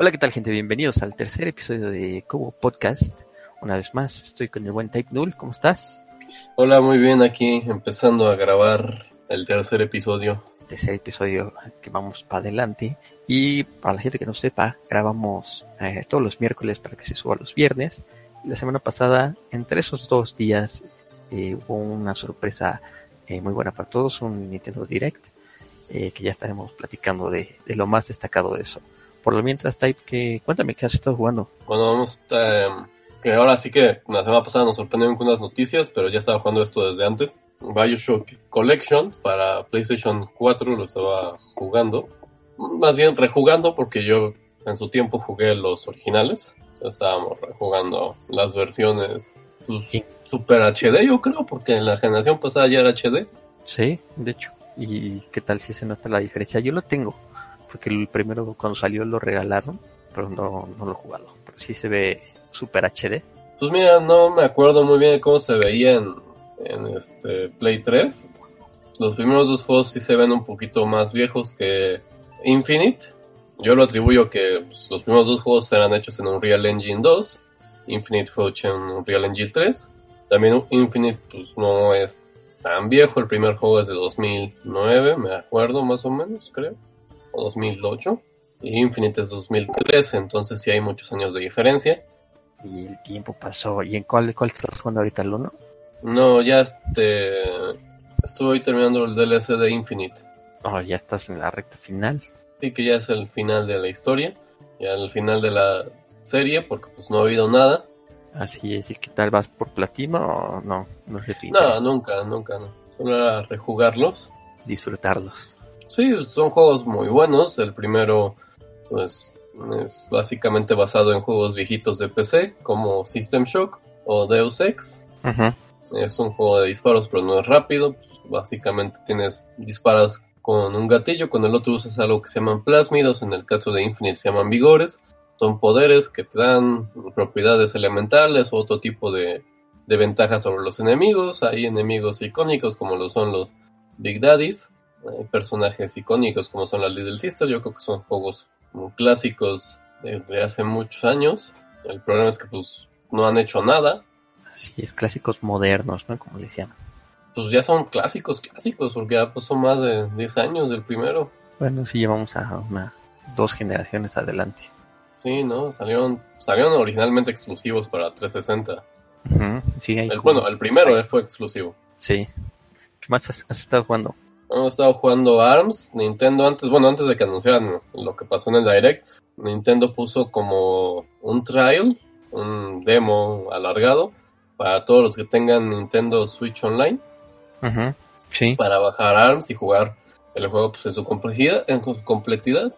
Hola, ¿qué tal gente? Bienvenidos al tercer episodio de Cobo Podcast. Una vez más, estoy con el buen Type Null. ¿Cómo estás? Hola, muy bien, aquí empezando a grabar el tercer episodio. Tercer episodio que vamos para adelante. Y para la gente que no sepa, grabamos eh, todos los miércoles para que se suba los viernes. La semana pasada, entre esos dos días, eh, hubo una sorpresa eh, muy buena para todos, un Nintendo Direct, que ya estaremos platicando de, de lo más destacado de eso. Por lo mientras, Type, que, cuéntame qué has estado jugando. Bueno, vamos, eh, que ahora sí que la semana pasada nos sorprendieron con unas noticias, pero ya estaba jugando esto desde antes. Bioshock Collection para PlayStation 4 lo estaba jugando. Más bien rejugando porque yo en su tiempo jugué los originales. Estábamos rejugando las versiones pues. Super HD yo creo, porque en la generación pasada ya era HD. Sí, de hecho. ¿Y qué tal si se nota la diferencia? Yo lo tengo, porque el primero cuando salió lo regalaron, pero no, no lo he jugado. Pero sí se ve super HD. Pues mira, no me acuerdo muy bien de cómo se veía en, en este Play 3. Los primeros dos juegos sí se ven un poquito más viejos que Infinite. Yo lo atribuyo que pues, los primeros dos juegos eran hechos en Unreal Engine 2. Infinite fue hecho en Unreal Engine 3. También Infinite pues no es tan viejo. El primer juego es de 2009, me acuerdo más o menos, creo. O 2008. Y Infinite es 2013, entonces sí hay muchos años de diferencia. Y el tiempo pasó. ¿Y en cuál, cuál estás jugando ahorita? ¿El 1? No, ya este. Estoy terminando el DLC de Infinite. Oh, ya estás en la recta final. Sí, que ya es el final de la historia. Ya el final de la serie, porque pues no ha habido nada. Así es. ¿Y qué tal? ¿Vas por platino o no? No sé. tu No, nunca, nunca, no. Solo era rejugarlos. Disfrutarlos. Sí, son juegos muy buenos. El primero, pues, es básicamente basado en juegos viejitos de PC, como System Shock o Deus Ex. Es un juego de disparos, pero no es rápido. Pues, básicamente tienes disparas con un gatillo, con el otro usas algo que se llaman plásmidos. En el caso de Infinite se llaman vigores. Son poderes que te dan propiedades elementales o otro tipo de, de ventajas sobre los enemigos. Hay enemigos icónicos como lo son los Big Daddies. Hay personajes icónicos como son las Little Sisters. Yo creo que son juegos muy clásicos de hace muchos años. El problema es que pues no han hecho nada. Así es. Clásicos modernos, ¿no? Como decían. pues ya son clásicos, clásicos, porque ya pasó más de 10 años del primero. Bueno, sí llevamos a una dos generaciones adelante. Sí, ¿no? Salieron, salieron originalmente exclusivos para 360. Ujú, Sí, hay El, bueno, el primero fue exclusivo. Sí. ¿Qué más has, has estado jugando? Hemos estado jugando ARMS, Nintendo antes, bueno, antes de que anunciaran lo que pasó en el Direct, Nintendo puso como un trial, un demo alargado para todos los que tengan Nintendo Switch Online. Ujú, Sí. para bajar ARMS y jugar el juego pues, en su complejidad, en su completidad.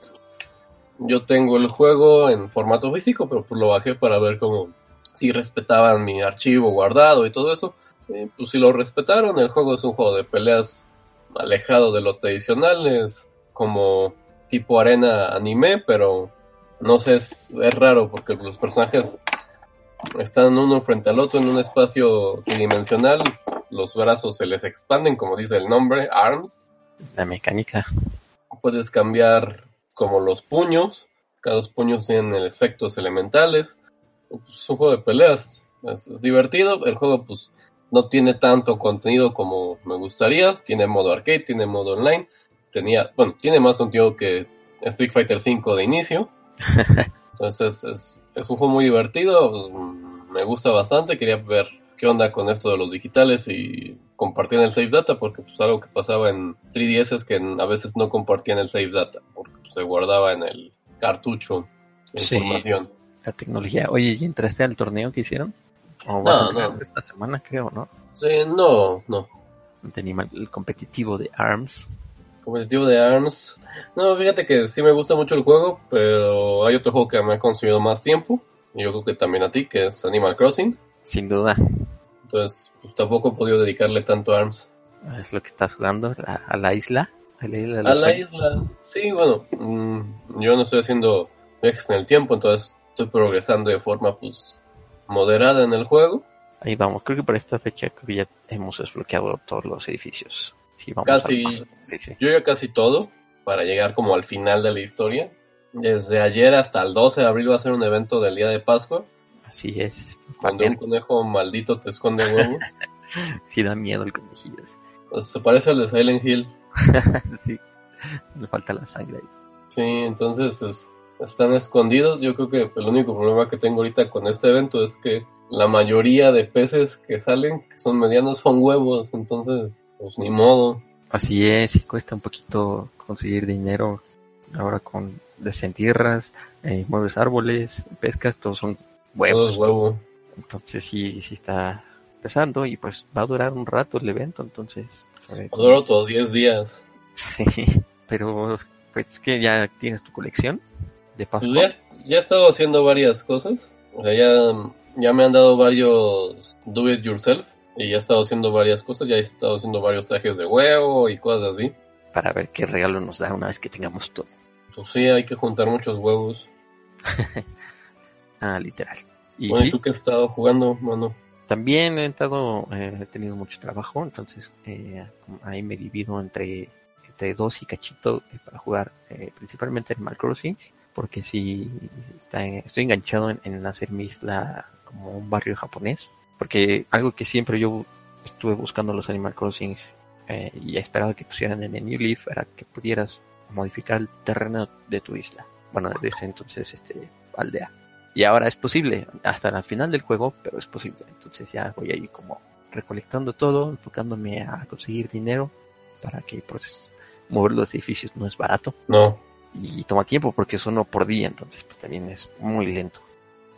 Yo tengo el juego en formato físico, pero pues lo bajé para ver cómo si respetaban mi archivo guardado y todo eso. Y, pues si lo respetaron, el juego es un juego de peleas alejado de lo tradicional, es como tipo arena anime, pero no sé, es, es raro porque los personajes están uno frente al otro en un espacio tridimensional, los brazos se les expanden, como dice el nombre, ARMS. La mecánica. Puedes cambiar como los puños, cada dos puños tienen efectos elementales. Es un juego de peleas, es, es divertido. El juego, pues, no tiene tanto contenido como me gustaría. Tiene modo arcade, tiene modo online. Tenía, bueno, tiene más contenido que Street Fighter V de inicio. Entonces es, es un juego muy divertido, mm, me gusta bastante, quería ver qué onda con esto de los digitales y compartían el save data, porque pues algo que pasaba en 3DS es que a veces no compartían el save data, porque pues, se guardaba en el cartucho la Sí. información. La tecnología. Oye, ¿y entraste al torneo que hicieron? ¿O vas No, a entrar no. esta semana, creo, no? Sí, no, no. Tenía el competitivo de ARMS. Competitivo de ARMS. No, fíjate que sí me gusta mucho el juego, pero hay otro juego que me ha consumido más tiempo. Y yo creo que también a ti, que es Animal Crossing. Sin duda. Entonces, pues tampoco he podido dedicarle tanto a ARMS. Es lo que estás jugando. la- a la isla. A la isla A la. Sí, bueno, mm, yo no estoy haciendo viajes en el tiempo, entonces estoy progresando de forma pues moderada en el juego. Ahí vamos. Creo que para esta fecha creo que ya hemos desbloqueado todos los edificios. Sí, vamos Casi. al- Sí, sí. Yo ya casi todo para llegar como al final de la historia. Desde ayer hasta el 12 de abril va a ser un evento del día de Pascua. Así es. Cuando un conejo maldito te esconde huevo. sí da miedo el conejillo. Pues se parece al de Silent Hill. sí, le falta la sangre ahí. Sí, entonces es- están escondidos. Yo creo que el único problema que tengo ahorita con este evento es que la mayoría de peces que salen, que son medianos, son huevos. Entonces, pues ni modo. Así es, y cuesta un poquito conseguir dinero ahora con desentierras, eh, mueves árboles, pescas, todos son huevos. es huevo. Entonces sí, sí está pesando y pues va a durar un rato el evento, entonces. eh, Duró otros 10 días. Sí, pero pues es que ya tienes tu colección de Pues Pascua. ya, ya he estado haciendo varias cosas. O sea, ya, ya me han dado varios do it yourself. Y ya he estado haciendo varias cosas. Ya he estado haciendo varios trajes de huevo y cosas así. para ver qué regalo nos da una vez que tengamos todo. Pues sí, hay que juntar muchos huevos. Ah, literal. Y Bueno, ¿y sí, tú qué has estado jugando, mano? también he estado, eh, he tenido mucho trabajo, entonces eh, ahí me divido entre, entre dos y cachito eh, para jugar eh, principalmente Animal Crossing, porque sí estoy enganchado en, en hacer mi isla como un barrio japonés, porque algo que siempre yo estuve buscando los Animal Crossing eh, y esperaba que pusieran en el New Leaf era que pudieras modificar el terreno de tu isla. Bueno, desde entonces este aldea. Y ahora es posible, hasta el final del juego, pero es posible. Entonces ya voy ahí como recolectando todo, enfocándome a conseguir dinero para que pues mover los edificios no es barato No. Y toma tiempo porque es uno por día, entonces pues, también es muy lento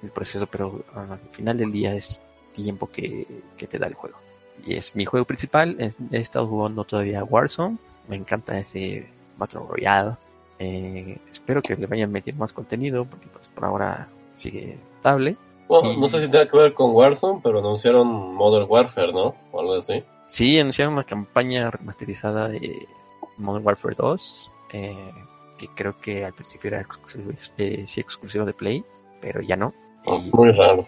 el proceso, pero al final del día es tiempo que, que te da el juego. Y es mi juego principal, he, estado jugando todavía Warzone, me encanta ese Battle Royale, eh, espero que le vayan metiendo más contenido porque pues por ahora sigue estable. Bueno, Y- no sé si tiene que ver con Warzone, pero anunciaron Modern Warfare, ¿no? O algo así. Sí, anunciaron una campaña remasterizada de Modern Warfare 2, eh, que creo que al principio era exclusivo, eh, sí, exclusivo de Play, pero ya no. Y Muy raro.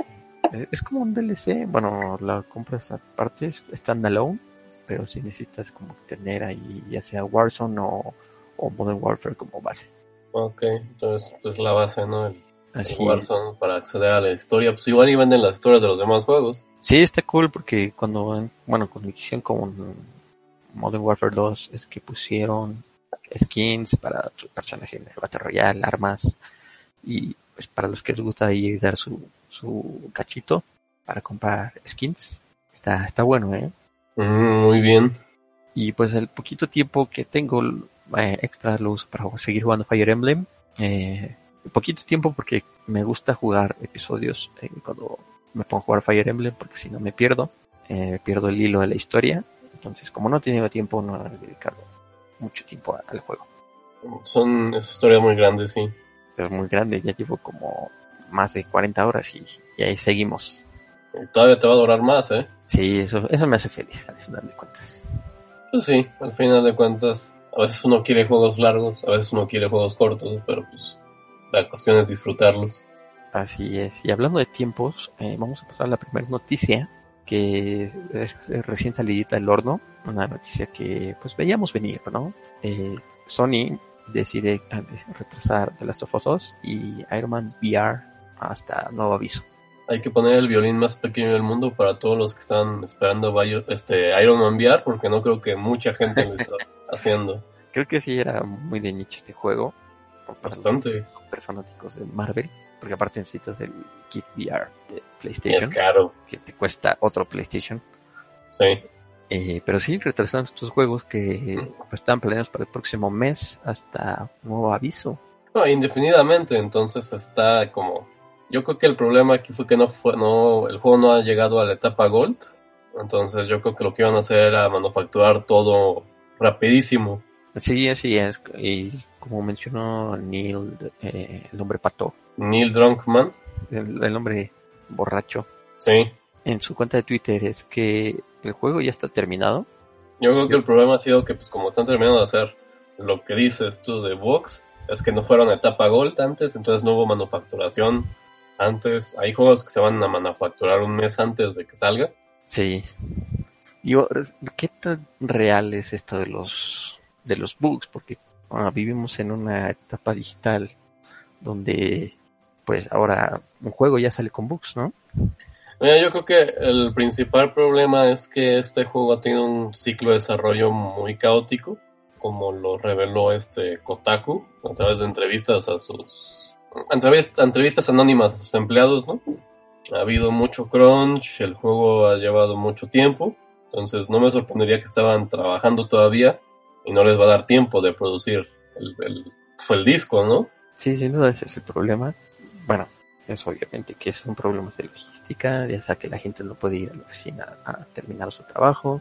es, es como un DLC, bueno, la compras aparte, es standalone, pero si necesitas como tener ahí ya sea Warzone o, o Modern Warfare como base. Ok, entonces pues la base, ¿no? El, Así es. Warzone para acceder a la historia. Pues igual y venden las historias de los demás juegos. Sí, está cool porque cuando, bueno, cuando hicieron con Modern Warfare 2 es que pusieron skins para tu personaje en el Battle Royale, armas y pues para los que les gusta ahí dar su, su cachito para comprar skins. Está, está bueno, ¿eh? Mm, muy bien. Y pues el poquito tiempo que tengo eh, extra lo uso para seguir jugando Fire Emblem. Eh, poquito tiempo porque me gusta jugar episodios eh, cuando me pongo a jugar Fire Emblem porque si no me pierdo, eh, pierdo el hilo de la historia. Entonces como no he tenido tiempo, no he dedicado mucho tiempo al juego. Son es historia muy grande, sí. Es muy grande, ya llevo como más de 40 horas y, y ahí seguimos. Y todavía te va a durar más, ¿eh? Sí, eso, eso me hace feliz al final de cuentas. Pues sí, al final de cuentas, a veces uno quiere juegos largos, a veces uno quiere juegos cortos, pero pues la cuestión es disfrutarlos. Así es. Y hablando de tiempos, eh, vamos a pasar a la primera noticia, que es, recién salidita del horno. Una noticia que pues veíamos venir, ¿no? Eh, Sony decide eh, retrasar The Last of Us 2 y Iron Man VR hasta nuevo aviso. Hay que poner el violín más pequeño del mundo para todos los que están esperando Bio- este Iron Man VR, porque no creo que mucha gente lo está haciendo. Creo que sí era muy de nicho este juego. para los Bastante. fanáticos de Marvel, porque aparte necesitas el kit VR de Y es PlayStation, caro. que te cuesta otro PlayStation. Sí. Eh, pero sí, retrasaron estos juegos que pues, estaban planeados para el próximo mes hasta nuevo aviso. No, indefinidamente, entonces está como... Yo creo que el problema aquí fue que no fue, no, el juego no ha llegado a la etapa Gold. Entonces yo creo que lo que iban a hacer era manufacturar todo rapidísimo. Sí, así es. Y como mencionó Neil, eh, el hombre pato, Neil Drunkman, el, el hombre borracho, sí. en su cuenta de Twitter es que el juego ya está terminado. Yo creo que el problema ha sido que pues como están terminando de hacer lo que dices tú de Vox, es que no fueron a etapa Gold antes, entonces no hubo manufacturación antes. Hay juegos que se van a manufacturar un mes antes de que salga. Sí. Yo, ¿qué tan real es esto de los de los bugs? Porque ah, vivimos en una etapa digital donde pues ahora un juego ya sale con bugs, ¿no? Mira, yo creo que el principal problema es que este juego tenido un ciclo de desarrollo muy caótico, como lo reveló este Kotaku a través de entrevistas a sus entrevistas anónimas a sus empleados, ¿no? Ha habido mucho crunch, el juego ha llevado mucho tiempo, entonces no me sorprendería que estaban trabajando todavía y no les va a dar tiempo de producir el, el, el disco, ¿no? Sí, sin duda ese es el problema. Bueno, es obviamente que son problemas de logística, ya sea que la gente no puede ir a la oficina a terminar su trabajo.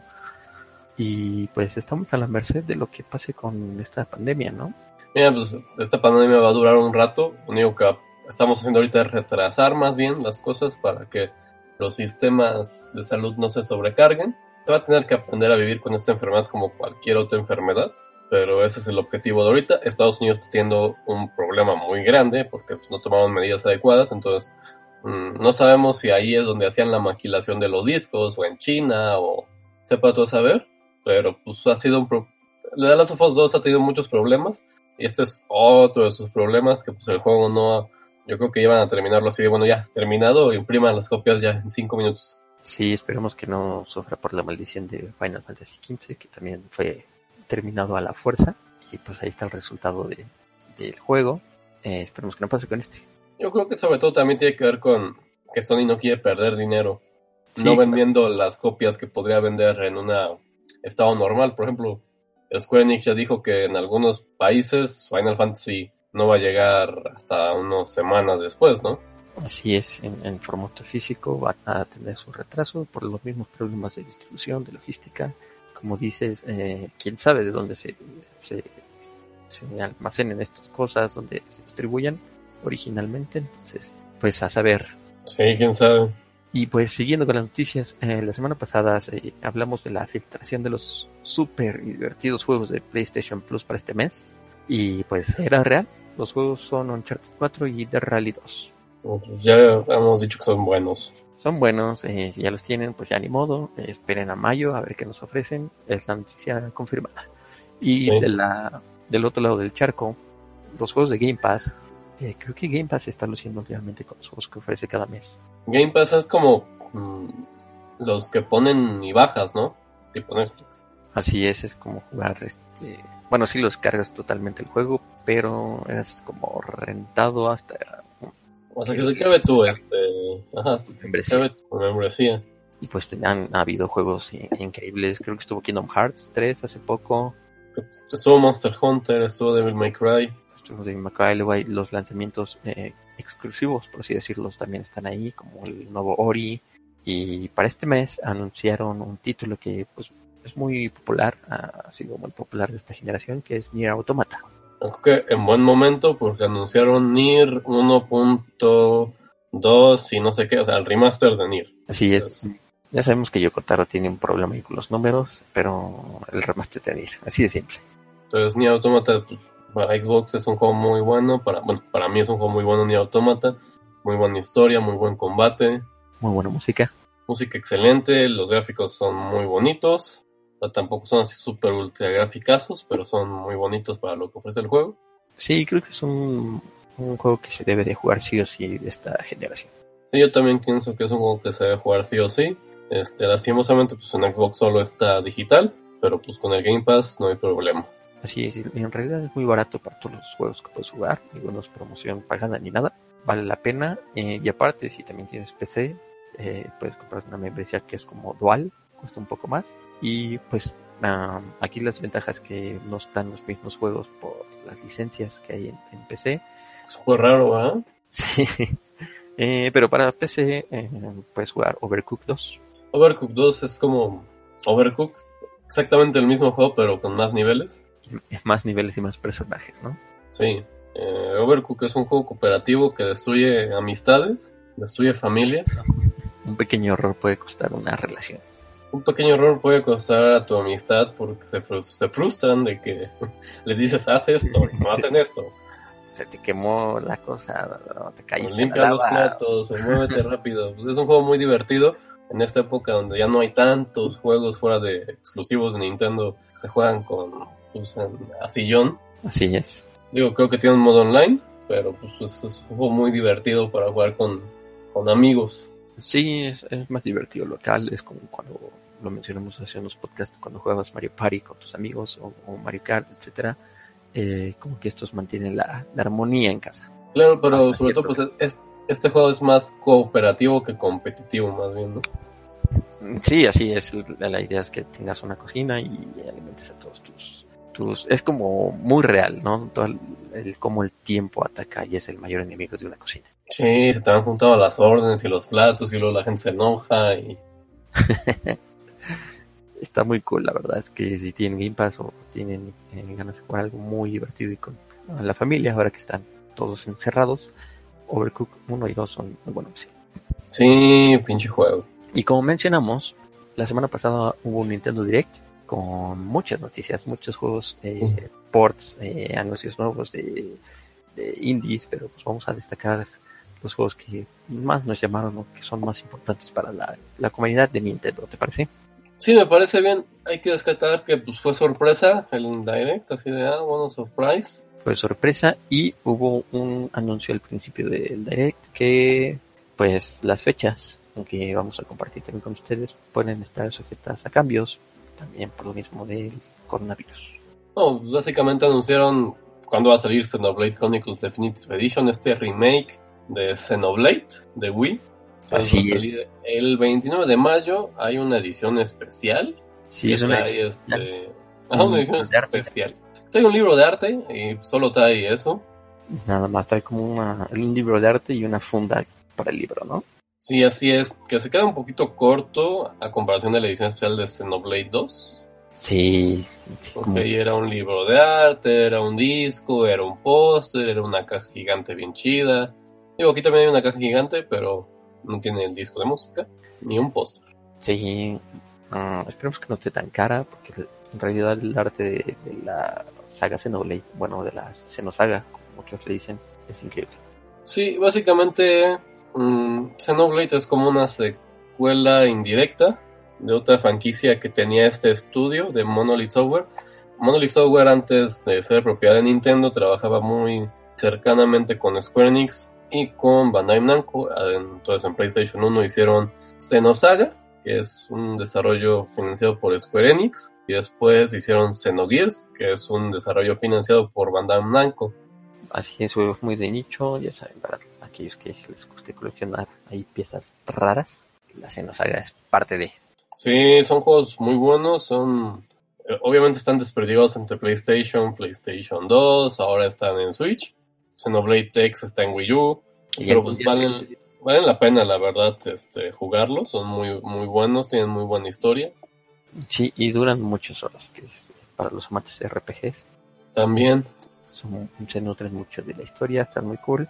Y pues estamos a la merced de lo que pase con esta pandemia, ¿no? Mira, pues esta pandemia va a durar un rato. Lo único que estamos haciendo ahorita es retrasar más bien las cosas para que los sistemas de salud no se sobrecarguen. Se va a tener que aprender a vivir con esta enfermedad como cualquier otra enfermedad pero ese es el objetivo de ahorita. Estados Unidos está teniendo un problema muy grande porque pues, no tomaron medidas adecuadas, entonces mmm, no sabemos si ahí es donde hacían la maquilación de los discos o en China o sepa todo saber, pero pues ha sido un... Pro The Last of Us 2 ha tenido muchos problemas y este es otro de sus problemas que pues el juego no... Yo creo que iban a terminarlo así de, bueno, ya, terminado, impriman las copias ya en 5 minutos. Sí, esperemos que no sufra por la maldición de Final Fantasy XV, que también fue terminado a la fuerza. Y pues ahí está el resultado de, del juego. Eh, esperemos que no pase con este. Yo creo que sobre todo también tiene que ver con que Sony no quiere perder dinero. Sí, no vendiendo claro. las copias que podría vender en un estado normal. Por ejemplo, Square Enix ya dijo que en algunos países Final Fantasy no va a llegar hasta unas semanas después, ¿no? Así es, en, en formato físico va a tener su retraso por los mismos problemas de distribución, de logística, como dices, eh, quién sabe de dónde se, se, se, almacenen estas cosas, dónde se distribuyan originalmente. Entonces, pues a saber. Sí, quién sabe. Y pues siguiendo con las noticias, eh, la semana pasada eh, hablamos de la filtración de los super divertidos juegos de PlayStation Plus para este mes. Y pues era real. Los juegos son Uncharted 4 y The Rally 2. Pues ya hemos dicho que son buenos son buenos, eh, ya los tienen, pues ya ni modo, eh, esperen a mayo a ver qué nos ofrecen, es la noticia confirmada. Y sí. de la, del otro lado del charco, los juegos de Game Pass, eh, creo que Game Pass está luciendo últimamente con los juegos que ofrece cada mes. Game Pass es como mmm, los que ponen y bajas, ¿no? Tipo Netflix. Así es, es como jugar, este, bueno, sí los cargas totalmente el juego, pero es como rentado hasta o sea, que se cabe tu, este, ajá, membresía. tu membresía. Y pues han ha habido juegos increíbles. Creo que estuvo Kingdom Hearts 3 hace poco. Estuvo Monster Hunter, estuvo Devil May Cry. Estuvo Devil May Cry, luego hay los lanzamientos eh, exclusivos, por así decirlo, también están ahí, como el nuevo Ori. Y para este mes anunciaron un título que pues es muy popular, ha sido muy popular de esta generación, que es Nier Automata creo que en buen momento porque anunciaron Nier 1.2 y no sé qué, o sea, el remaster de Nier. Así es. Ya sabemos que Yokotaro tiene un problema ahí con los números, pero el remaster de Nier, así de simple. Entonces Nier Automata pues, para Xbox es un juego muy bueno, para bueno, para mí es un juego muy bueno Nier Automata, muy buena historia, muy buen combate, muy buena música. Música excelente, los gráficos son muy bonitos, tampoco son así super ultra graficazos, pero son muy bonitos para lo que ofrece el juego. Sí, creo que es un, un juego que se debe de jugar sí o sí de esta generación. Sí, yo también pienso que es un juego que se debe jugar sí o sí. Este, lastimosamente, pues en Xbox solo está digital, pero pues con el Game Pass no hay problema. Así es, en realidad es muy barato para todos los juegos que puedes jugar, no es promoción pagada ni nada, vale la pena. Eh, y aparte, si también tienes PC, eh, puedes comprar una membresía que es como dual, cuesta un poco más. Y pues uh, aquí las ventajas que no están los mismos juegos por las licencias que hay en, en PC. Es muy raro, ¿ah? ¿eh? Sí. eh, pero para PC eh, puedes jugar Overcooked 2. Overcooked 2 es como Overcooked, exactamente el mismo juego, pero con más niveles. Más niveles y más personajes, ¿no? Sí. Eh, Overcooked es un juego cooperativo que destruye amistades, destruye familias. un pequeño error puede costar una relación un pequeño error puede costar a tu amistad porque se, se frustran de que les dices, haz esto, no hacen esto. Se te quemó la cosa, te caíste. Limpia los platos, o muévete rápido. Pues es un juego muy divertido en esta época donde ya no hay tantos juegos fuera de exclusivos de Nintendo que se juegan con pues, a sillón. Así es. Digo, creo que tiene un modo online, pero pues es, es un juego muy divertido para jugar con, con amigos. Sí, es, es más divertido local, es como cuando lo mencionamos hace unos podcasts, cuando juegas Mario Party con tus amigos o, o Mario Kart, etcétera, eh, como que estos mantienen la, la armonía en casa. Claro, pero Hasta sobre todo, pues es- este juego es más cooperativo que competitivo, más bien, ¿no? Sí, así es. La, la idea es que tengas una cocina y alimentes a todos tus, tus. Es como muy real, ¿no? Todo el, el- cómo el tiempo ataca y es el mayor enemigo de una cocina. Sí, se te han juntado las órdenes y los platos y luego la gente se enoja y... Está muy cool, la verdad es que si tienen Game Pass o tienen ganas de jugar algo muy divertido y con la familia, ahora que están todos encerrados, Overcook 1 y 2 son muy buenos. sí. Sí, pinche juego. Y como mencionamos, la semana pasada hubo un Nintendo Direct con muchas noticias, muchos juegos, eh, ports, eh, anuncios nuevos de, de indies, pero pues vamos a destacar los juegos que más nos llamaron o que son más importantes para la, la comunidad de Nintendo, ¿te parece? Sí, me parece bien. Hay que descartar que pues fue sorpresa el direct, así de, ah, bueno, surprise. Fue sorpresa y hubo un anuncio al principio del Direct que pues las fechas que vamos a compartir también con ustedes pueden estar sujetas a cambios, también por lo mismo del coronavirus. No, básicamente anunciaron cuándo va a salir Xenoblade Chronicles Definitive Edition, este remake de Xenoblade de Wii. Que Así es. El 29 de mayo hay una edición especial. Sí, es una edición este... Ajá, una Un edición especial. Trae un libro de arte y solo trae eso. Nada más trae como una, un libro de arte y una funda para el libro, ¿no? Sí, así es, que se queda un poquito corto a comparación de la edición especial de Xenoblade 2. Sí, sí, Porque como- ahí era un libro de arte, era un disco, era un póster, era una caja gigante bien chida. Digo, aquí también hay una caja gigante, pero no tiene el disco de música, ni un póster. sí, ah, esperemos que no esté tan cara, porque en realidad el arte de, de la saga Xenoblade, bueno, de la Xenosaga, como muchos le dicen, es increíble. Sí, básicamente mm, Xenoblade es como una secuela indirecta de otra franquicia que tenía este estudio de Monolith Software. Monolith Software antes de ser propiedad de Nintendo trabajaba muy cercanamente con Square Enix y con Bandai Namco. Entonces en PlayStation 1 hicieron Xenosaga, que es un desarrollo financiado por Square Enix, y después hicieron Xenogears, que es un desarrollo financiado por Bandai Namco. Así es, juegos muy de nicho, ya saben, para aquellos que les guste coleccionar ahí piezas raras, la Xenosaga es parte de. Sí, son juegos muy buenos, son eh, obviamente están desperdigados entre PlayStation, PlayStation 2, ahora están en Switch. Xenoblade X está en Wii U, Y pero pues valen, valen la pena la verdad este jugarlos, son muy muy buenos, tienen muy buena historia. Sí, y duran muchas horas, que para los amantes de RPGs También, son, se nutren mucho de la historia, están muy cool.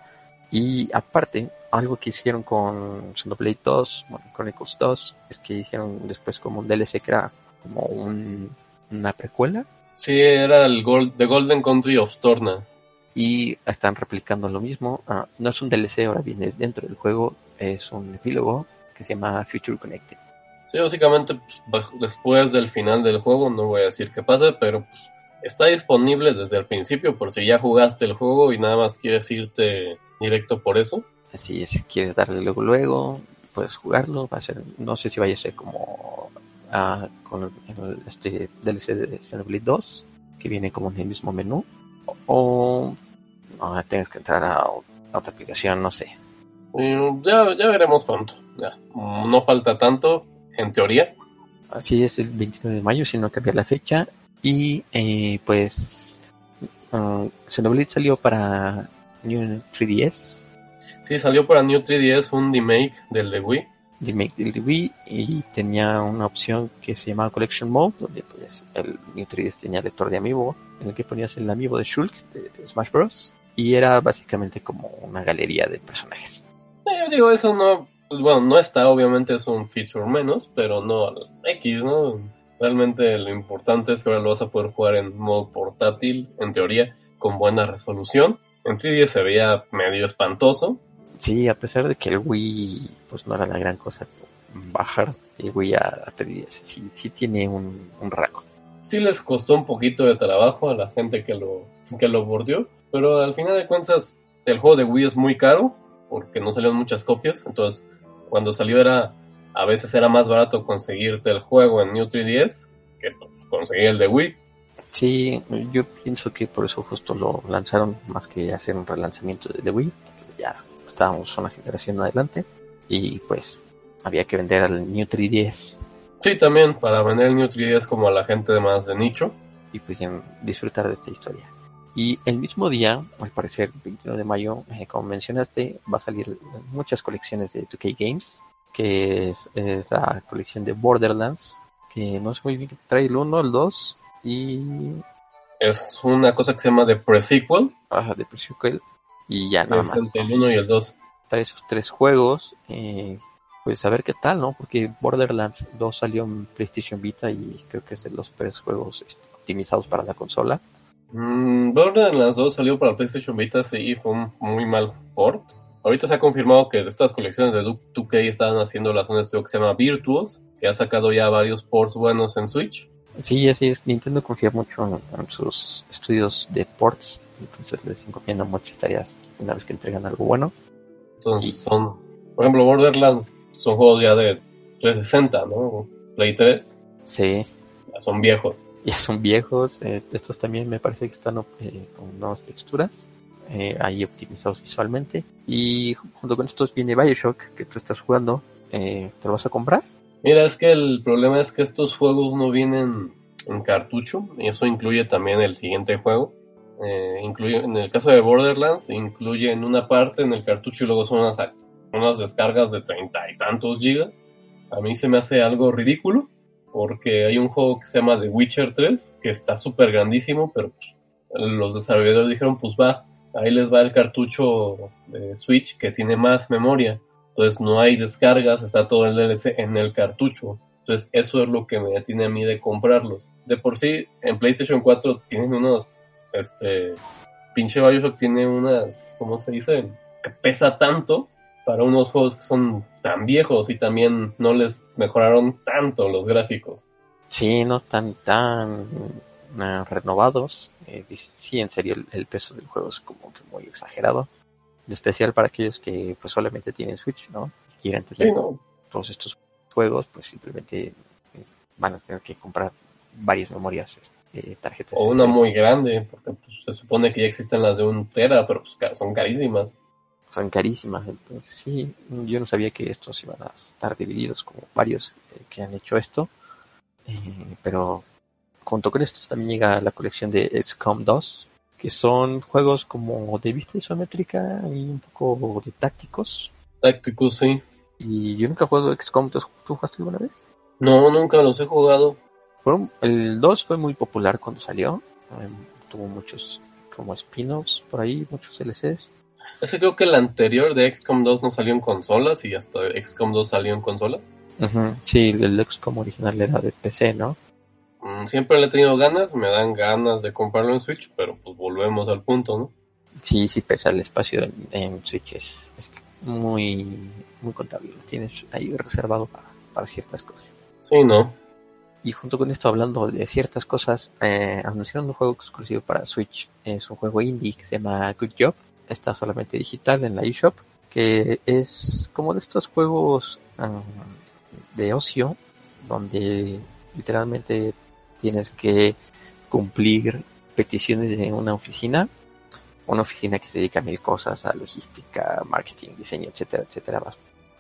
Y aparte, algo que hicieron con Xenoblade 2, bueno, Chronicles 2, es que hicieron después como un DLC que era como un, una precuela sí era el Gold, The Golden Country of Torna. Y están replicando lo mismo. Ah, no es un DLC, ahora viene dentro del juego, es un epílogo que se llama Future Connected. Sí, básicamente pues, después del final del juego, no voy a decir qué pasa, pero pues, está disponible desde el principio por si ya jugaste el juego y nada más quieres irte directo por eso. Así es, si quieres darle luego luego, puedes jugarlo, va a ser, no sé si vaya a ser como ah, con el- este DLC de Xenoblade 2, que viene como en el mismo menú, o ah, tengas que entrar a, a otra aplicación, no sé. Y ya, ya veremos pronto. Ya. No falta tanto, en teoría. Así es el 29 de mayo, si no cambia la fecha, y eh, pues ah, Xenoblade salió para New 3DS, Sí, salió para New 3DS un remake del de Wii. Remake del Wii y tenía una opción que se llamaba Collection Mode, donde pues el New 3DS tenía lector de amiibo, en el que ponías el amiibo de Shulk de, Smash Bros. Y era básicamente como una galería de personajes. Eh, digo, eso no. pues, bueno, no está, obviamente es un feature menos, pero no al X, ¿no? Realmente lo importante es que ahora lo vas a poder jugar en modo portátil, en teoría, con buena resolución. En 3DS se veía medio espantoso. Sí, a pesar de que el Wii pues no era la gran cosa, bajar el Wii a, a 3DS sí, sí tiene un, un rango. Sí les costó un poquito de trabajo a la gente que lo, que lo bordeó, pero al final de cuentas el juego de Wii es muy caro porque no salieron muchas copias. Entonces, cuando salió era a veces era más barato conseguirte el juego en New 3DS que conseguir el de Wii. Sí, yo pienso que por eso justo lo lanzaron más que hacer un relanzamiento de Wii. Ya estábamos una generación adelante y pues había que vender al New 3DS. Sí, también para vender el New 3DS como a la gente de más de nicho. Y pues disfrutar de esta historia. Y el mismo día, al parecer, 21 de mayo, eh, como mencionaste, va a salir muchas colecciones de 2K Games, que es, la colección de Borderlands, que no sé muy bien trae el 1, el 2 y... Es una cosa que se llama de Pre-Sequel. Ajá, de Pre-Sequel. Y ya nada más. El 1 y el 2. Trae esos tres juegos. Eh, pues a ver qué tal, ¿no? Porque Borderlands 2 salió en PlayStation Vita y creo que es de los tres juegos este, optimizados para la consola. Mm, Borderlands 2 salió para PlayStation Vita, sí, fue un muy mal port. Ahorita se ha confirmado que de estas colecciones de 2K estaban haciendo la zona de estudio que se llama Virtuos, que ha sacado ya varios ports buenos en Switch. Sí, así es. Nintendo confía mucho en, sus estudios de ports, entonces les encomienda muchas tareas una vez que entregan algo bueno. Entonces son, por ejemplo, Borderlands son juegos ya de 360, ¿no? Play 3. Sí. Ya son viejos. Ya son viejos. Eh, estos también me parece que están eh, con nuevas texturas. Eh, ahí optimizados visualmente. Y junto con estos viene Bioshock, que tú estás jugando. ¿Te lo vas a comprar? Mira, es que el problema es que estos juegos no vienen en cartucho. Y eso incluye también el siguiente juego. Incluye, en el caso de Borderlands, incluye en una parte en el cartucho y luego son unas unas descargas de treinta y tantos gigas. A mí se me hace algo ridículo porque hay un juego que se llama The Witcher 3 que está súper grandísimo, pero pues, los desarrolladores dijeron pues va, ahí les va el cartucho de Switch que tiene más memoria. Entonces no hay descargas, está todo el DLC en el cartucho. Entonces eso es lo que me tiene a mí de comprarlos. De por sí, en PlayStation 4 tienen unos, este, pinche Bioshock tiene unas, ¿cómo se dice? Que pesa tanto para unos juegos que son tan viejos y también no les mejoraron tanto los gráficos. Sí, no están tan uh, renovados. Eh, sí, en serio, el, peso del juego es como que muy exagerado. En especial para aquellos que pues solamente tienen Switch, ¿no? Quieren tener todos estos juegos, pues simplemente eh, van a tener que comprar varias memorias, eh, tarjetas. O una muy grande, porque pues, se supone que ya existen las de un tera, pero pues, son carísimas son carísimas. Entonces, sí, yo no sabía que estos iban a estar divididos como varios eh, que han hecho esto. Eh, pero junto con estos también llega la colección de XCOM 2, que son juegos como de vista isométrica y un poco de tácticos. Tácticos, sí. Y yo nunca he jugado XCOM, ¿tú jugaste alguna vez? No, nunca los he jugado. El 2 fue muy popular cuando salió. Eh, tuvo muchos como spin-offs por ahí, muchos LCs. Ese creo que el anterior de XCOM 2 no salió en consolas y hasta XCOM 2 salió en consolas. Sí, el XCOM original era de PC, ¿no? Mm, siempre le he tenido ganas, me dan ganas de comprarlo en Switch, pero pues volvemos al punto, ¿no? Sí, sí pesa el espacio en, Switch, es, muy, muy contable, lo tienes ahí reservado para, ciertas cosas. Sí, ¿no? Y junto con esto, hablando de ciertas cosas, eh, anunciaron un juego exclusivo para Switch. Es un juego indie que se llama Good Job está solamente digital en la eShop, que es como de estos juegos um, de ocio, donde literalmente tienes que cumplir peticiones de una oficina, una oficina que se dedica a mil cosas, a logística, marketing, diseño, etcétera, etcétera,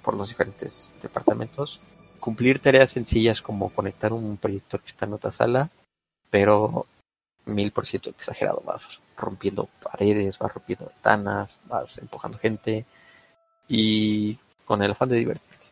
por los diferentes departamentos. Cumplir tareas sencillas como conectar un proyector que está en otra sala, pero mil por ciento exagerado, vas rompiendo paredes, vas rompiendo ventanas, vas empujando gente y con el afán de divertirte.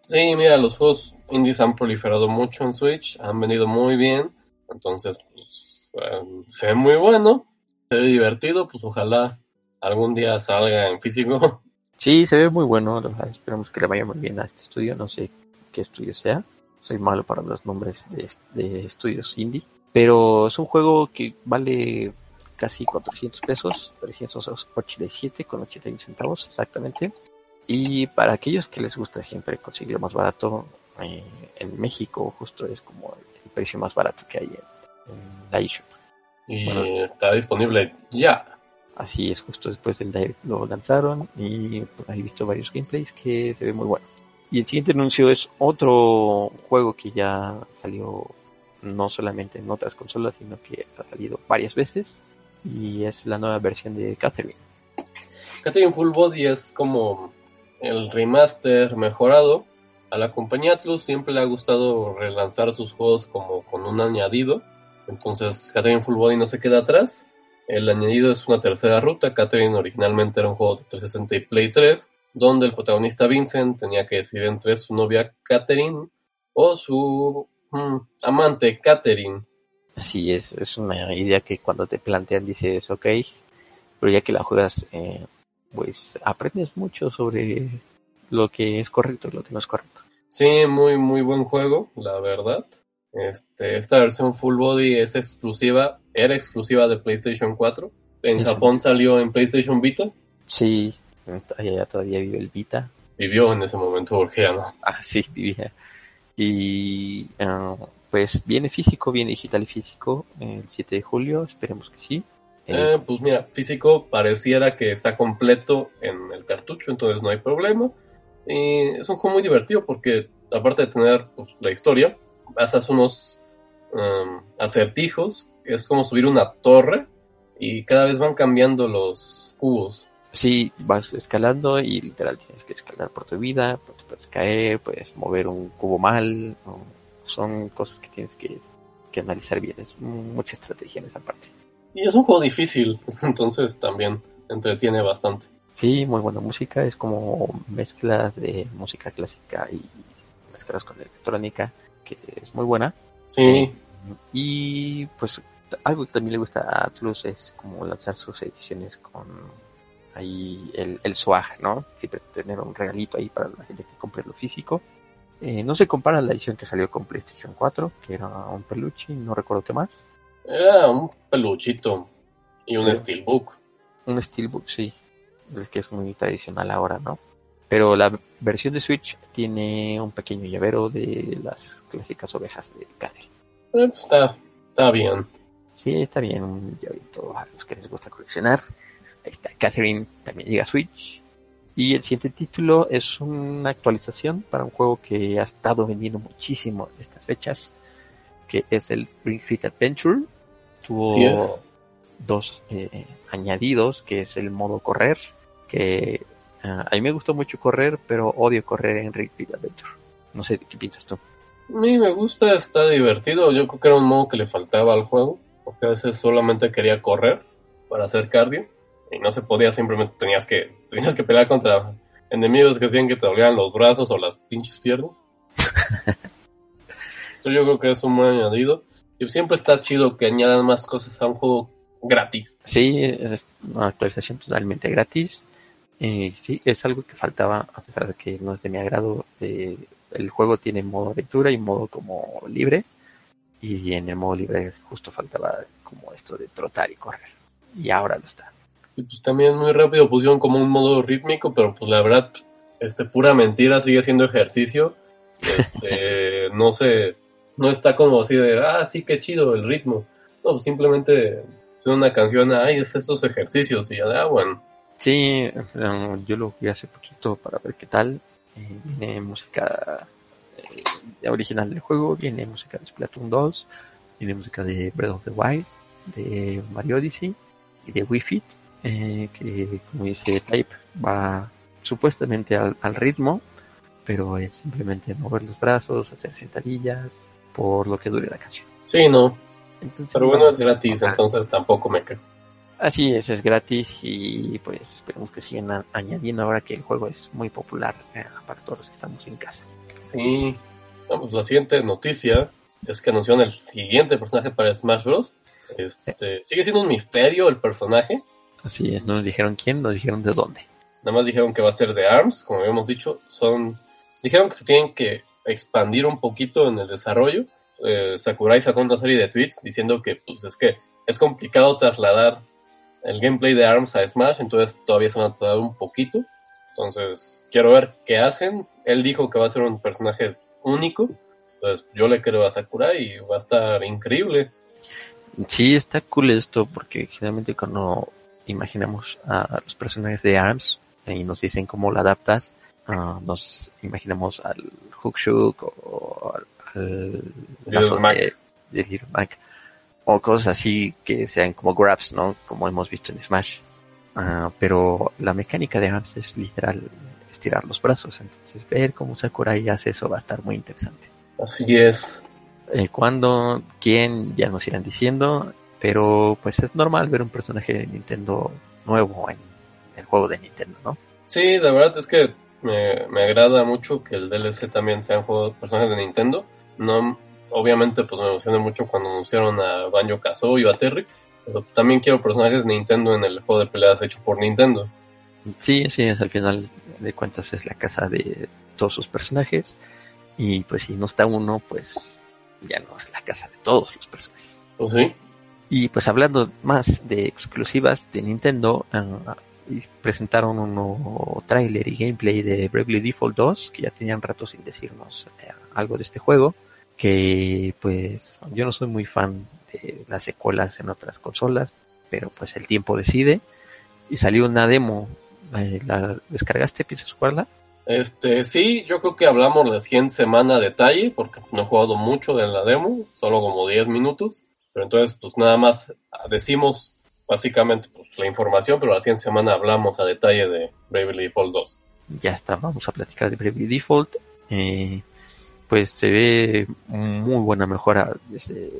Sí, mira, los juegos indies han proliferado mucho en Switch, han venido muy bien, entonces pues, em, se ve muy bueno, se ve divertido, pues ojalá algún día salga en físico. Sí, se ve muy bueno, esperamos que le vaya muy bien a este estudio, no sé qué estudio sea, soy malo para los nombres de, de estudios indie pero es un juego que vale casi 400 pesos, 387 con 81 centavos exactamente. Y para aquellos que les gusta siempre conseguir más barato, eh, en México justo es como el precio más barato que hay en, la eShop. Y está disponible ya. Así es, justo después del Direct lo lanzaron y he visto varios gameplays que se ve muy bueno. Y el siguiente anuncio es otro juego que ya salió no solamente en otras consolas, sino que ha salido varias veces y es la nueva versión de Catherine. Catherine Full Body es como el remaster mejorado. A la compañía Atlus siempre le ha gustado relanzar sus juegos como con un añadido. Entonces Catherine Full Body no se queda atrás. El añadido es una tercera ruta. Catherine originalmente era un juego de 360 y Play 3, donde el protagonista Vincent tenía que decidir entre su novia Catherine o su mm, amante Catherine. Así es, es una idea que cuando te plantean dices, ok, pero ya que la juegas, eh, pues aprendes mucho sobre lo que es correcto y lo que no es correcto. Sí, muy, muy buen juego, la verdad. Este, esta versión Full Body es exclusiva, era exclusiva de PlayStation 4. En Japón salió en PlayStation Vita. Sí, todavía vive el Vita. Vivió en ese momento porque ya no. Ah, sí, vivía. Y ah, pues viene físico, viene digital y físico el 7 de julio, esperemos que sí. Eh, pues mira, físico pareciera que está completo en el cartucho, entonces no hay problema. Y es un juego muy divertido porque aparte de tener pues, la historia, haces unos um, acertijos, es como subir una torre y cada vez van cambiando los cubos. Sí, vas escalando y literal tienes que escalar por tu vida, pues, puedes caer, puedes mover un cubo mal, son cosas que tienes que, que analizar bien, es mucha estrategia en esa parte. Y es un juego difícil, entonces también entretiene bastante. Sí, muy buena música, es como mezclas de música clásica y mezclas con electrónica, que es muy buena. Sí. y pues algo que también le gusta a Atlus es como lanzar sus ediciones con ahí el, el swag, ¿no? Siempre tener un regalito ahí para la gente que compre lo físico. Eh, no se compara la edición que salió con PlayStation 4, que era un peluche, no recuerdo qué más. Era un peluchito y un steelbook. Un steelbook, sí es que es muy tradicional ahora, ¿no? Pero la versión de Switch tiene un pequeño llavero de las clásicas ovejas de Cadel. Eh, está, está bien. Sí, está bien, un llaverito a los que les gusta coleccionar. Ahí está, Catherine también llega a Switch. Y el siguiente título es una actualización para un juego que ha estado vendiendo muchísimo en estas fechas, que es el Ring Fit Adventure. Tuvo dos eh, añadidos, que es el modo correr que ah, a mí me gustó mucho correr, pero odio correr en Ring Fit Adventure. No sé, ¿qué piensas tú? A mí me gusta, está divertido. Yo creo que era un modo que le faltaba al juego, porque a veces solamente quería correr para hacer cardio y no se podía, simplemente tenías que, tenías que pelear contra enemigos que hacían que te dolieran los brazos o las pinches piernas. yo creo que es un buen añadido. Y siempre está chido que añadan más cosas a un juego gratis. Sí, es una actualización totalmente gratis. Eh, sí, es algo que faltaba, a pesar de que no es de mi agrado. Eh, el juego tiene modo aventura y modo como libre. Y en el modo libre justo faltaba como esto de trotar y correr. Y ahora lo está. Y pues también muy rápido pusieron como un modo rítmico, pero pues la verdad, este pura mentira, sigue siendo ejercicio. Este, no sé, no está como así de, ah, sí, qué chido el ritmo. No, pues simplemente es una canción, ay, es esos ejercicios y ya, ah, bueno Sí, yo lo vi hace poquito para ver qué tal. Eh, viene música eh, original del juego, viene música de Splatoon 2, viene música de Breath of the Wild, de Mario Odyssey y de Wii Fit, eh, que como dice Type va supuestamente al, ritmo, pero es simplemente mover los brazos, hacer sentadillas, por lo que dure la canción. Sí, no. pero bueno, es gratis, entonces tampoco me quejo. Así es, es gratis y pues esperemos que sigan añadiendo ahora que el juego es muy popular eh, para todos los que estamos en casa. Sí, vamos, la siguiente noticia es que anunciaron el siguiente personaje para Smash Bros. Este, sigue siendo un misterio el personaje. Así es, no nos dijeron quién, nos dijeron de dónde. Nada más dijeron que va a ser de ARMS, como habíamos dicho, son dijeron que se tienen que expandir un poquito en el desarrollo. Eh, Sakurai sacó una serie de tweets diciendo que pues es que es complicado trasladar el gameplay de ARMS a Smash, entonces todavía se van a tardar un poquito. Entonces, quiero ver qué hacen. Él dijo que va a ser un personaje único. Entonces, yo le creo a Sakurai y va a estar increíble. Sí, está cool esto, porque generalmente cuando imaginamos a los personajes de ARMS y nos dicen cómo lo adaptas. Ah, nos imaginamos al Hook o al lazo de, de Mac o cosas así que sean como grabs, ¿no? Como hemos visto en Smash. Ah, pero la mecánica de ARMS es literal estirar los brazos, entonces ver cómo Sakurai hace eso va a estar muy interesante. Así es. Eh, ¿Cuándo? ¿Quién? Ya nos irán diciendo, pero pues es normal ver un personaje de Nintendo nuevo en el juego de Nintendo, ¿no? Sí, la verdad es que me, me agrada mucho que el DLC también sea un juego de personajes de Nintendo. No, obviamente pues me emociona mucho cuando anunciaron a Banjo Kazooie y a Terry, pero también quiero personajes de Nintendo en el juego de peleas hecho por Nintendo. Sí, sí, es al final de cuentas es la casa de todos sus personajes y pues si no está uno, pues ya no es la casa de todos los personajes. ¿Oh, sí? Y pues hablando más de exclusivas de Nintendo, ah, presentaron un tráiler y gameplay de Bravely Default 2, que ya tenían rato sin decirnos eh, algo de este juego, que pues yo no soy muy fan de las secuelas en otras consolas, pero pues el tiempo decide. Y salió una demo, eh, ¿la descargaste? ¿Piensas jugarla? Este, sí, yo creo que hablamos la siguiente semana a detalle, porque no he jugado mucho de la demo, solo como 10 minutos. Pero entonces, pues nada más decimos básicamente pues, la información, pero la siguiente semana hablamos a detalle de Bravely Default 2. Ya está, vamos a platicar de Bravely Default. Eh, pues se ve muy buena mejora desde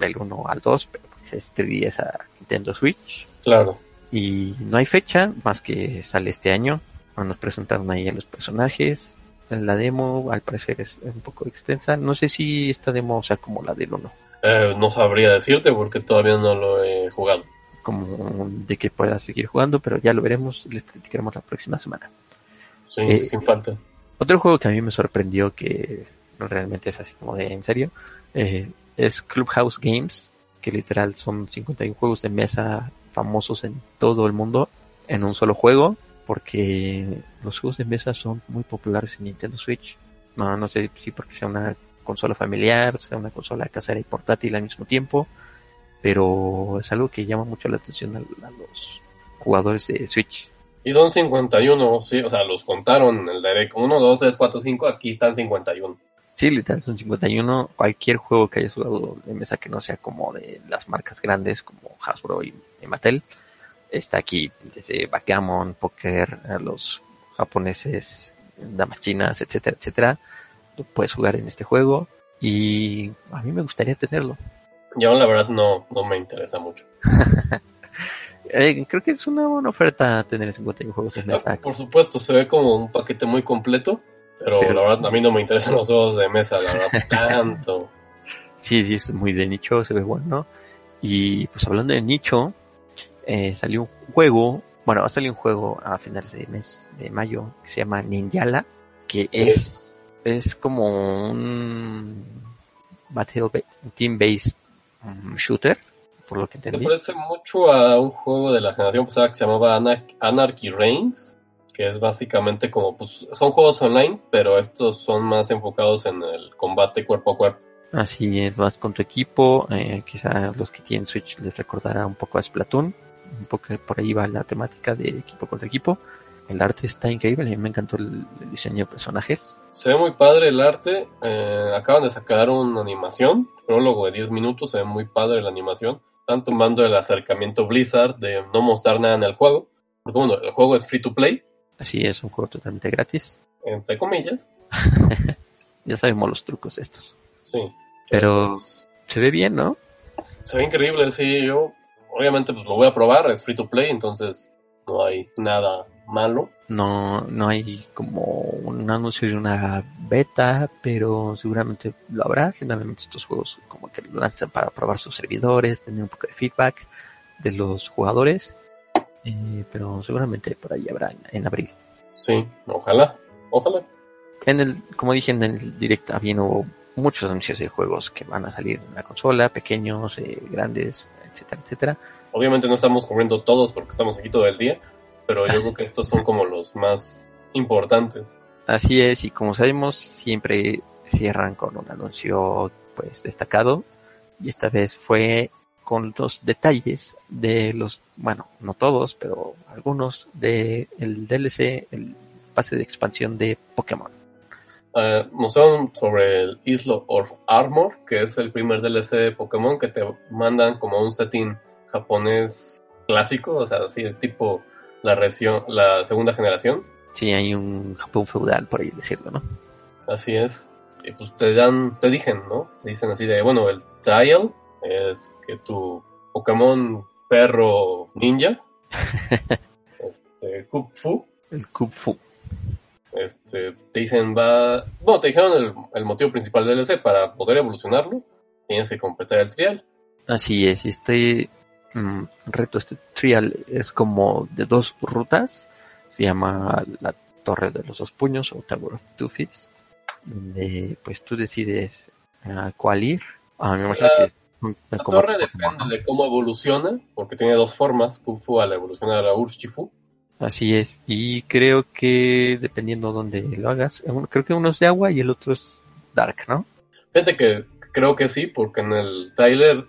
el 1 al 2, pero pues es 3DS a Nintendo Switch. Claro. Y no hay fecha, más que sale este año. Nos presentaron ahí a los personajes. La demo, al parecer, es un poco extensa. No sé si esta demo sea como la del 1. Eh, no sabría decirte porque todavía no lo he jugado. Como de que pueda seguir jugando, pero ya lo veremos les platicaremos la próxima semana. Sí, eh, sin falta. Otro juego que a mí me sorprendió que realmente es así como de en serio eh, es Clubhouse Games, que literal son 51 juegos de mesa famosos en todo el mundo en un solo juego, porque los juegos de mesa son muy populares en Nintendo Switch. No, no sé si porque sea una consola familiar, sea una consola casera y portátil al mismo tiempo, pero es algo que llama mucho la atención a, los jugadores de Switch. Y son 51, sí, o sea, los contaron en el Direct 1, 2, 3, 4, 5, aquí están 51. Sí, literal, son 51. Cualquier juego que hayas jugado de mesa que no sea como de las marcas grandes como Hasbro y, Mattel, está aquí. Desde Backgammon, Poker, los japoneses, damas chinas, etcétera, etcétera puedes jugar en este juego y a mí me gustaría tenerlo. Yo la verdad no, no me interesa mucho. Eh, creo que es una buena oferta tener 51 juegos en mesa. Por supuesto, se ve como un paquete muy completo, pero, la verdad a mí no me interesan los juegos de mesa, la verdad, tanto. Sí, sí, es muy de nicho, se ve bueno. Y pues hablando de nicho, eh, salió un juego, bueno, va a salir un juego a finales de mes de mayo que se llama Ninjala, que es es como un Battle Team Based Shooter, por lo que entendí. Se parece mucho a un juego de la generación pasada que se llamaba Anarchy Reigns, que es básicamente como, pues, son juegos online, pero estos son más enfocados en el combate cuerpo a cuerpo. Así es, vas con tu equipo, eh, quizá los que tienen Switch les recordará un poco a Splatoon, un poco por ahí va la temática de equipo contra equipo. El arte está increíble, a mí me encantó el diseño de personajes. Se ve muy padre el arte. Eh, acaban de sacar una animación, prólogo de 10 minutos. Se ve muy padre la animación. Están tomando el acercamiento Blizzard de no mostrar nada en el juego. Porque bueno, el juego es free to play. Así es, un juego totalmente gratis. Entre comillas. ya sabemos los trucos estos. Sí. Pero se ve bien, ¿no? Se ve increíble, sí. Yo obviamente pues lo voy a probar. Es free to play, entonces no hay nada malo. No, no hay como un anuncio de una beta, pero seguramente lo habrá. Generalmente estos juegos como que lo lanzan para probar sus servidores, tener un poco de feedback de los jugadores. Eh, pero seguramente por ahí habrá en, abril. Sí, ojalá, ojalá. En el, como dije en el directo, habiendo muchos anuncios de juegos que van a salir en la consola, pequeños, eh, grandes, etcétera, etcétera. Obviamente no estamos cubriendo todos porque estamos aquí todo el día, pero yo creo que estos son como los más importantes. Así es, y como sabemos, siempre cierran con un anuncio pues destacado, y esta vez fue con los detalles de los, bueno, no todos, pero algunos de el DLC, el pase de expansión de Pokémon. Uh, mostraron sobre el Isla of Armor, que es el primer DLC de Pokémon que te mandan como un setting japonés clásico, o sea, así de tipo la, región, la segunda generación. Sí, hay un Japón feudal, por ahí decirlo, ¿no? Así es. Y pues te dan, te dicen, ¿no? Te dicen así de, bueno, el trial es que tu Pokémon perro ninja, este, Kupfu, El Kupfu. este, te dicen va, bueno, te dijeron el, el motivo principal del DLC para poder evolucionarlo, tienes que completar el trial. Así es, y este mm, reto, este trial es como de dos rutas. Se llama la Torre de los Dos Puños o Tower of Two Fists, donde pues tú decides a cuál ir. Ah, me imagino La- que La torre depende de cómo evoluciona, porque tiene dos formas, Kupfu al evolucionar a Urshifu. Así es, y creo que dependiendo dónde lo hagas, creo que uno es de agua y el otro es dark, ¿no? Fíjate que creo que sí, porque en el trailer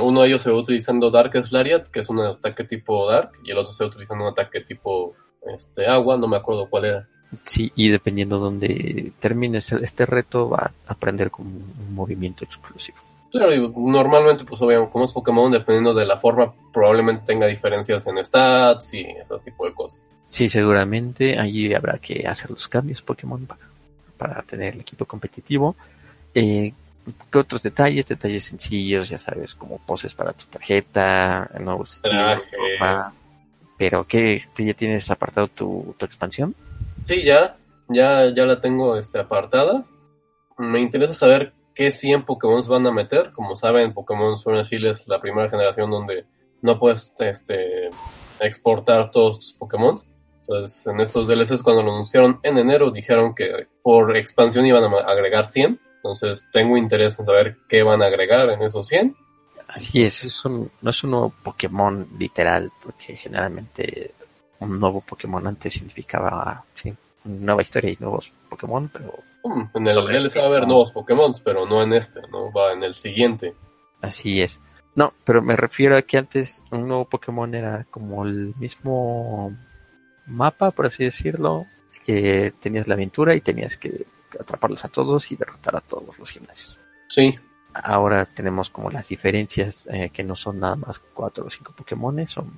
uno de ellos se va utilizando Dark Lariat, que es un ataque tipo Dark, y el otro se va utilizando un ataque tipo este agua, no me acuerdo cuál era. Sí, y dependiendo dónde termines este reto, va a aprender como un movimiento exclusivo. Claro, digo, normalmente, pues obviamente, como es Pokémon, dependiendo de la forma, probablemente tenga diferencias en stats y ese tipo de cosas. Sí, seguramente allí habrá que hacer los cambios Pokémon para, para tener el equipo competitivo. Eh, ¿Qué otros detalles? Detalles sencillos, ya sabes, como poses para tu tarjeta, nuevos estilos, ropa. Trajes. Pero, ¿qué? ¿Tú ya tienes apartado tu, tu expansión? Sí, ya, ya, ya la tengo este, apartada. Me interesa saber qué 100 Pokémon van a meter. Como saben, Pokémon Sword and Shield es la primera generación donde no puedes este, exportar todos tus Pokémon. Entonces, en estos DLCs, cuando lo anunciaron en enero, dijeron que por expansión iban a agregar 100. Entonces, tengo interés en saber qué van a agregar en esos 100. Así es, es un- no es un nuevo Pokémon literal, porque generalmente un nuevo Pokémon antes significaba sí, una nueva historia y nuevos Pokémon, pero Mm, En el DLC va a haber nuevos Pokémon, pero no en este, ¿no? Va en el siguiente. así es. No, pero me refiero a que antes un nuevo Pokémon era como el mismo mapa, por así decirlo, que tenías la aventura y tenías que atraparlos a todos y derrotar a todos los gimnasios. Sí, Ahora tenemos como las diferencias eh, que no son nada más cuatro o cinco Pokémon, son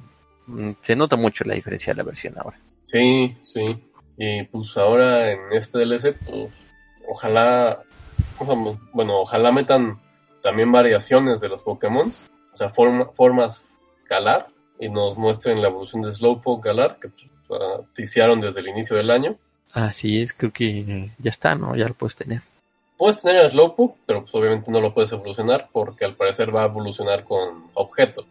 mm, se nota mucho la diferencia de la versión ahora. Sí, sí. Y pues ahora en este DLC, pues ojalá, o sea, bueno, ojalá metan también variaciones de los Pokémon, o sea, forma- formas Galar, y nos muestren la evolución de Slowpoke Galar, que pues, ah, ticiaron desde el inicio del año. Así es, creo que ya está, ¿no? Ya lo puedes tener. Puedes tener el Slowpoke, pero pues obviamente no lo puedes evolucionar, porque al parecer va a evolucionar con objeto.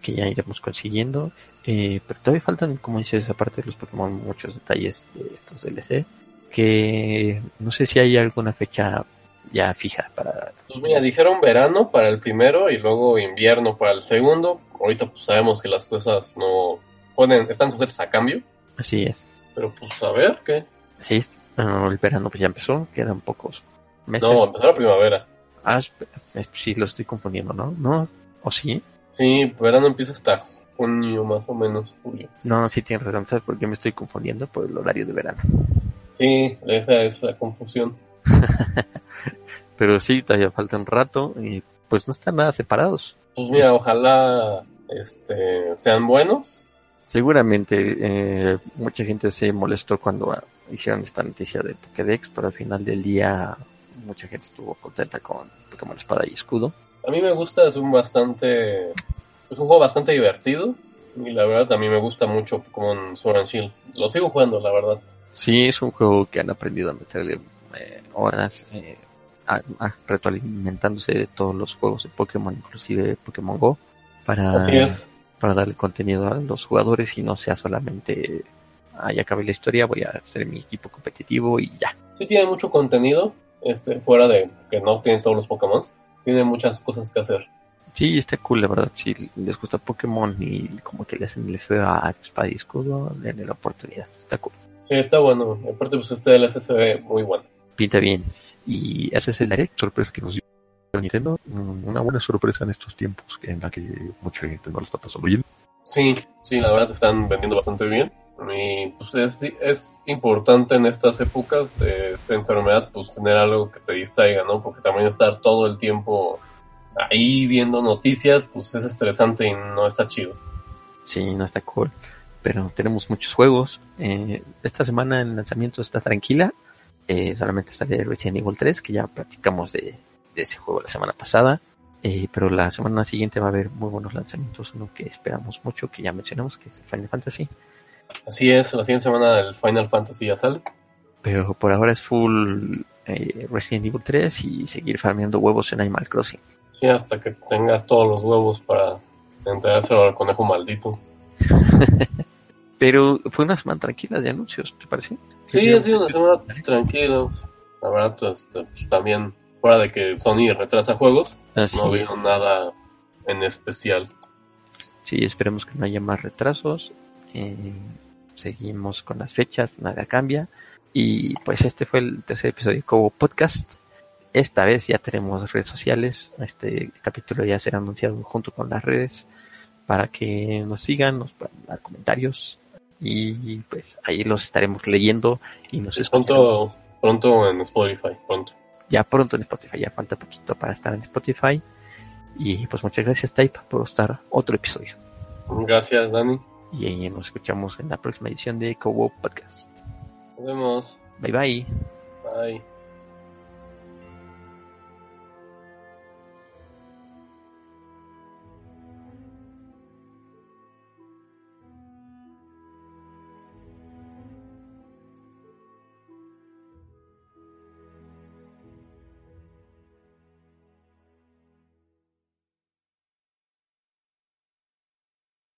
que ya iremos consiguiendo. Eh, pero todavía faltan, como dices, aparte de los Pokémon, muchos detalles de estos DLC. Que no sé si hay alguna fecha ya fija para. Pues mira, dijeron verano para el primero y luego invierno para el segundo. Ahorita pues sabemos que las cosas no pueden, están sujetas a cambio, Así es. pero pues a ver qué. Bueno, el verano pues ya empezó, quedan pocos meses. No, empezó la primavera. Ah, sí, lo estoy confundiendo, ¿no? ¿No? ¿O sí? Sí, verano empieza hasta junio más o menos, julio. No, sí tienes razón. ¿Sabes por qué me estoy confundiendo? Por el horario de verano. Sí, esa es la confusión. Pero sí, todavía falta un rato y pues no están nada separados. Pues mira, ojalá este sean buenos. Seguramente eh, mucha gente se molestó cuando ah, hicieron esta noticia de Pokédex, pero al final del día mucha gente estuvo contenta con Pokémon Espada y Escudo. A mí me gusta, es un bastante es un juego bastante divertido y la verdad a mí me gusta mucho Pokémon Sword and Shield. Lo sigo jugando, la verdad. Sí, es un juego que han aprendido a meterle eh, horas, eh, a- a- retroalimentándose de todos los juegos de Pokémon, inclusive Pokémon Go, para, Así es. para darle contenido a los jugadores y no sea solamente, ah, ya acabé la historia, voy a hacer mi equipo competitivo y ya. Sí tiene mucho contenido, este, fuera de que no tiene todos los Pokémon. Tiene muchas cosas que hacer. Sí, está cool, la verdad. Si les gusta Pokémon y como que le hacen el feo a Espada y Escudo, denle la oportunidad. Está cool. Sí, está bueno. Aparte, pues este DLC se ve muy bueno. Pinta bien. Y ese es el direct sorpresa que nos dio Nintendo, una buena sorpresa en estos tiempos en la que mucha gente no lo está pasando bien. Sí, sí, la verdad están vendiendo bastante bien. Y pues es, es importante en estas épocas de esta enfermedad, pues tener algo que te distraiga, ¿no? Porque también estar todo el tiempo ahí viendo noticias, pues es estresante y no está chido. Sí, no está cool. Pero tenemos muchos juegos. Eh, esta semana el lanzamiento está tranquila. Eh, solamente sale Resident Evil 3, que ya platicamos de, de ese juego la semana pasada. Eh, pero la semana siguiente va a haber muy buenos lanzamientos, uno que esperamos mucho, que ya mencionamos, que es Final Fantasy. Así es, la siguiente semana el Final Fantasy ya sale. Pero por ahora es full eh, Resident Evil 3 y seguir farmeando huevos en Animal Crossing. Sí, hasta que tengas todos los huevos para entregárselo al conejo maldito. Pero fue una semana tranquila de anuncios, ¿te parece? Sí, ha sido una semana tranquila. La verdad, pues, también fuera de que Sony retrasa juegos, Así no vino nada en especial. Sí, esperemos que no haya más retrasos. Eh, seguimos con las fechas, nada cambia. Y pues este fue el tercer episodio de Cobo Podcast. Esta vez ya tenemos redes sociales. Este capítulo ya será anunciado junto con las redes para que nos sigan, nos puedan dar comentarios. Y pues ahí los estaremos leyendo y nos escucharemos. Pronto, pronto en Spotify, pronto. ya pronto en Spotify, ya falta poquito para estar en Spotify. Y pues muchas gracias Type por estar otro episodio. Gracias, Dani. Y ahí nos escuchamos en la próxima edición de Cobo Podcast. Nos vemos. Bye bye. Bye.